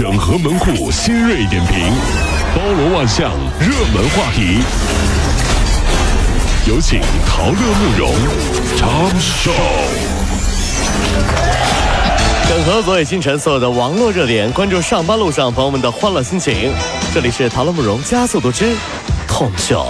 整合门户新锐点评，包罗万象，热门话题。有请陶乐慕容长寿。整合昨夜今晨所有的网络热点，关注上班路上朋友们的欢乐心情。这里是陶乐慕容加速度之痛秀。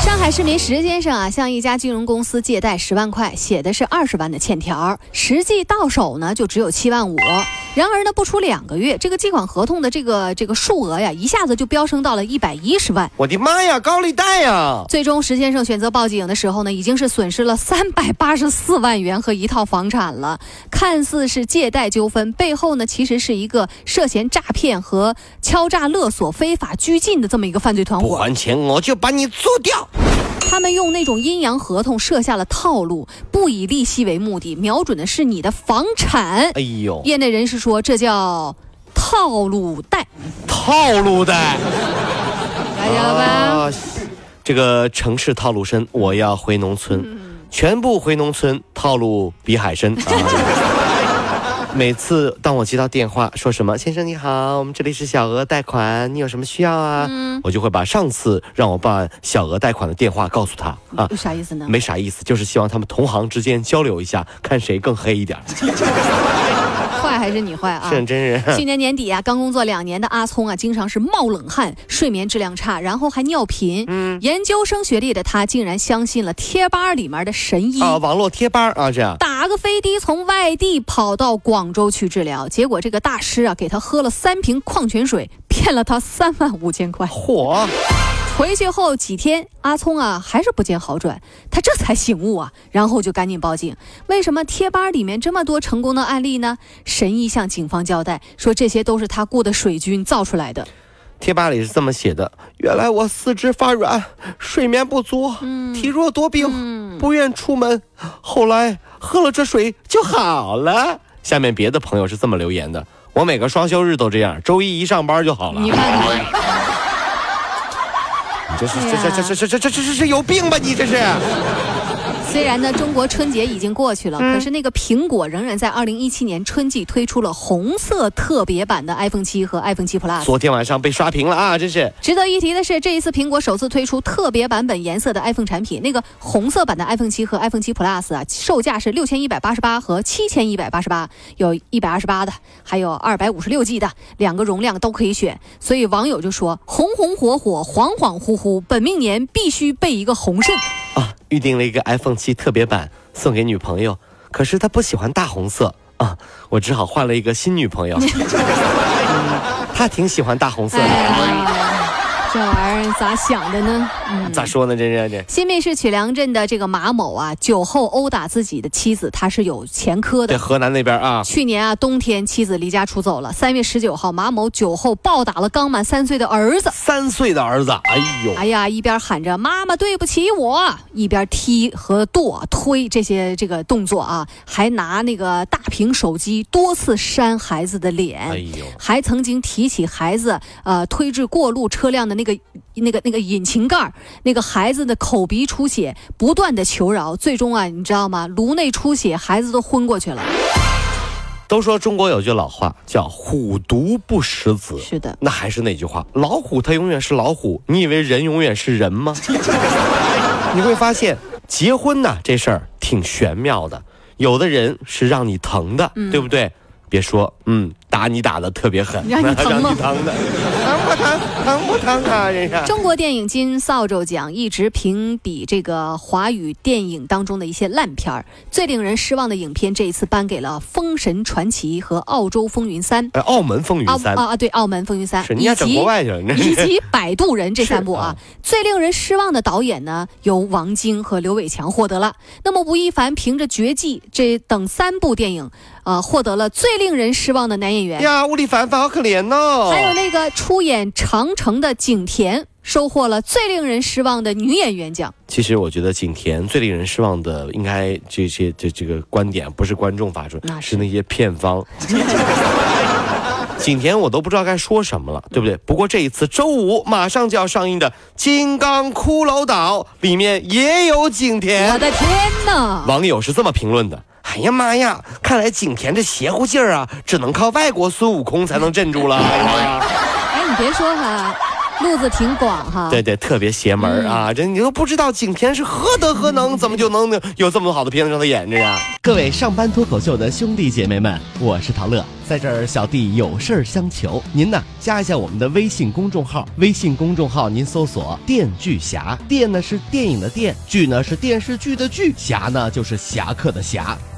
上海市民石先生啊，向一家金融公司借贷十万块，写的是二十万的欠条，实际到手呢就只有七万五。然而呢，不出两个月，这个借款合同的这个这个数额呀，一下子就飙升到了一百一十万。我的妈呀，高利贷呀！最终，石先生选择报警的时候呢，已经是损失了三百八十四万元和一套房产了。看似是借贷纠纷，背后呢，其实是一个涉嫌诈骗和敲诈勒索、非法拘禁的这么一个犯罪团伙。不还钱，我就把你做掉。他们用那种阴阳合同设下了套路，不以利息为目的，瞄准的是你的房产。哎呦，业内人士说，这叫套路贷。套路贷，大家吧。这个城市套路深，我要回农村，全部回农村，套路比海深啊。每次当我接到电话，说什么“先生你好，我们这里是小额贷款，你有什么需要啊？”我就会把上次让我办小额贷款的电话告诉他啊，有啥意思呢？没啥意思，就是希望他们同行之间交流一下，看谁更黑一点。还是你坏啊！是真人。去年年底啊，刚工作两年的阿聪啊，经常是冒冷汗，睡眠质量差，然后还尿频。嗯，研究生学历的他竟然相信了贴吧里面的神医啊，网络贴吧啊，这样打个飞的从外地跑到广州去治疗，结果这个大师啊，给他喝了三瓶矿泉水，骗了他三万五千块。嚯！回去后几天，阿聪啊还是不见好转，他这才醒悟啊，然后就赶紧报警。为什么贴吧里面这么多成功的案例呢？神医向警方交代说，这些都是他雇的水军造出来的。贴吧里是这么写的：原来我四肢发软，睡眠不足，体弱多病，不愿出门，后来喝了这水就好了。下面别的朋友是这么留言的：我每个双休日都这样，周一一上班就好了。你看看。这是这这这这这这这这是有病吧？你这是。虽然呢，中国春节已经过去了，可是那个苹果仍然在二零一七年春季推出了红色特别版的 iPhone 七和 iPhone 七 Plus。昨天晚上被刷屏了啊！真是。值得一提的是，这一次苹果首次推出特别版本颜色的 iPhone 产品，那个红色版的 iPhone 七和 iPhone 七 Plus 啊，售价是六千一百八十八和七千一百八十八，有一百二十八的，还有二百五十六 G 的，两个容量都可以选。所以网友就说：红红火火，恍恍惚惚，本命年必须备一个红肾。啊，预定了一个 iPhone 七特别版送给女朋友，可是她不喜欢大红色啊，我只好换了一个新女朋友。她挺喜欢大红色的。这玩意儿咋想的呢？嗯，咋说呢？这是这新密市曲梁镇的这个马某啊，酒后殴打自己的妻子，他是有前科的。在河南那边啊，去年啊冬天，妻子离家出走了。三月十九号，马某酒后暴打了刚满三岁的儿子。三岁的儿子，哎呦，哎呀，一边喊着妈妈对不起我，一边踢和跺、推这些这个动作啊，还拿那个大屏手机多次扇孩子的脸。哎呦，还曾经提起孩子呃推至过路车辆的那。个那个那个引擎盖那个孩子的口鼻出血，不断的求饶，最终啊，你知道吗？颅内出血，孩子都昏过去了。都说中国有句老话叫“虎毒不食子”，是的，那还是那句话，老虎它永远是老虎，你以为人永远是人吗？你会发现，结婚呐这事儿挺玄妙的，有的人是让你疼的，对不对？别说，嗯，打你打的特别狠，让你疼吗？疼的，疼不疼？疼不疼啊？人家中国电影金扫帚奖一直评比这个华语电影当中的一些烂片儿，最令人失望的影片，这一次颁给了《封神传奇》和《澳洲风云三》。哎，澳门风云三啊啊，对，澳门风云三，以及以及摆渡人这三部啊，最令人失望的导演呢，由王晶和刘伟强获得了。那么吴亦凡凭着《绝技》这等三部电影。啊，获得了最令人失望的男演员呀！吴亦凡凡好可怜哦。还有那个出演《长城》的景甜，收获了最令人失望的女演员奖。其实我觉得景甜最令人失望的，应该这些这这个观点不是观众发出，那是那些片方。景甜我都不知道该说什么了，对不对？不过这一次周五马上就要上映的《金刚骷髅岛》里面也有景甜。我的天哪！网友是这么评论的。哎呀妈呀，看来景甜这邪乎劲儿啊，只能靠外国孙悟空才能镇住了。哎，你别说哈。路子挺广哈，对对，特别邪门啊！这你都不知道景甜是何德何能，怎么就能有这么多好的片子让他演着呀？各位上班脱口秀的兄弟姐妹们，我是陶乐，在这儿小弟有事儿相求，您呢加一下我们的微信公众号，微信公众号您搜索“电锯侠”，电呢是电影的电，剧呢是电视剧的剧，侠呢就是侠客的侠，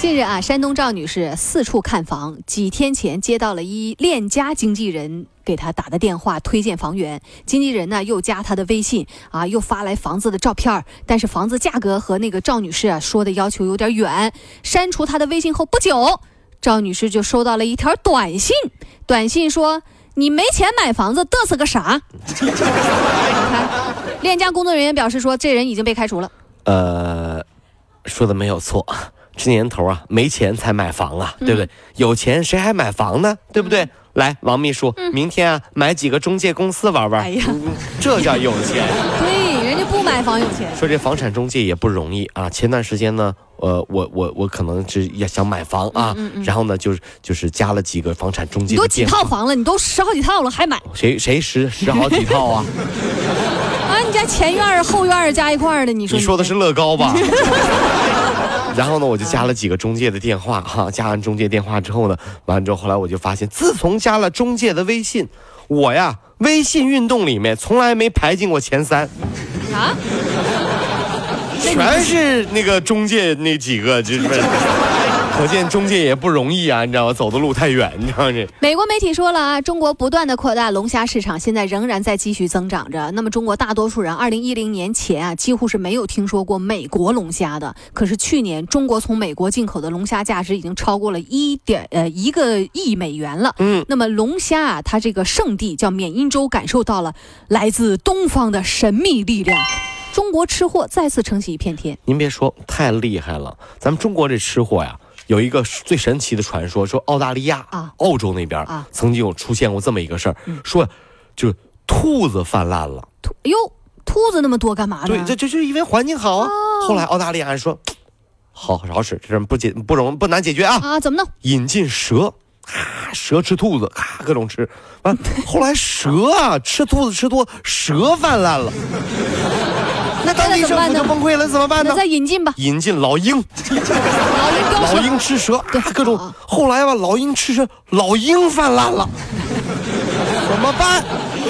近日啊，山东赵女士四处看房，几天前接到了一链家经纪人。给她打的电话推荐房源，经纪人呢又加她的微信啊，又发来房子的照片但是房子价格和那个赵女士啊说的要求有点远。删除她的微信后不久，赵女士就收到了一条短信，短信说：“你没钱买房子，嘚瑟个啥？” 你看，链家工作人员表示说，这人已经被开除了。呃，说的没有错，这年头啊，没钱才买房啊，对不对？有钱谁还买房呢？对不对？来，王秘书，明天啊，买几个中介公司玩玩。哎呀，这叫有钱。对，人家不买房有钱。说这房产中介也不容易啊。前段时间呢，呃，我我我可能是也想买房啊，然后呢，就是就是加了几个房产中介。你都几套房了？你都十好几套了，还买？谁谁十十好几套啊？啊，你家前院后院加一块的，你说？你说的是乐高吧？然后呢，我就加了几个中介的电话，哈，加完中介电话之后呢，完了之后，后来我就发现，自从加了中介的微信，我呀，微信运动里面从来没排进过前三，啊，全是那个中介那几个，就是。可见中介也不容易啊，你知道吗？走的路太远，你知道这。美国媒体说了啊，中国不断的扩大龙虾市场，现在仍然在继续增长着。那么，中国大多数人二零一零年前啊，几乎是没有听说过美国龙虾的。可是去年，中国从美国进口的龙虾价值已经超过了一点呃一个亿美元了。嗯。那么，龙虾啊，它这个圣地叫缅因州，感受到了来自东方的神秘力量。中国吃货再次撑起一片天。您别说，太厉害了，咱们中国这吃货呀。有一个最神奇的传说，说澳大利亚啊，澳洲那边啊，曾经有出现过这么一个事儿，说就兔子泛滥了。兔哟，兔子那么多干嘛呢？对，这这就是因为环境好啊。后来澳大利亚人说，好好使，这不解不容不难解决啊啊？怎么弄？引进蛇，啊，蛇吃兔子，啊各种吃。完，后来蛇啊吃兔子吃多，蛇泛滥了。那当地政府就崩溃了，怎么办呢？再引进吧，引进老鹰，老鹰吃蛇，对，各种。后来吧，老鹰吃蛇，老鹰泛滥了，怎么办？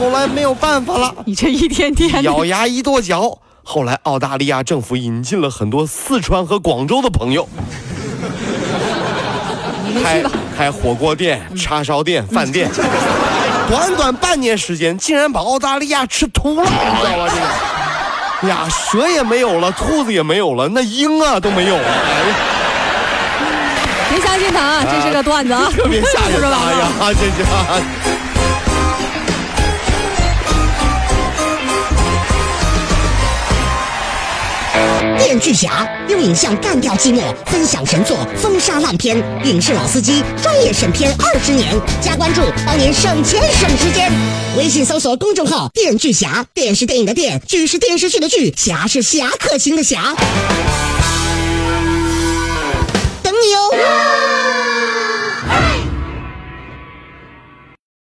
后来没有办法了。你这一天天咬牙一跺脚，后来澳大利亚政府引进了很多四川和广州的朋友，开开火锅店、叉烧店、饭店，短短半年时间，竟然把澳大利亚吃秃了，你知道吗？这个。呀，蛇也没有了，兔子也没有了，那鹰啊都没有了。哎呀，别相信他啊，这是个段子啊，特别吓人哎呀，这这。电锯侠用影像干掉寂寞，分享神作风沙烂片。影视老司机专业审片，二十年加关注帮您省钱省时间。微信搜索公众号电锯侠，电视电影的电，剧是电视剧的剧，侠是侠客行的侠。等你哦。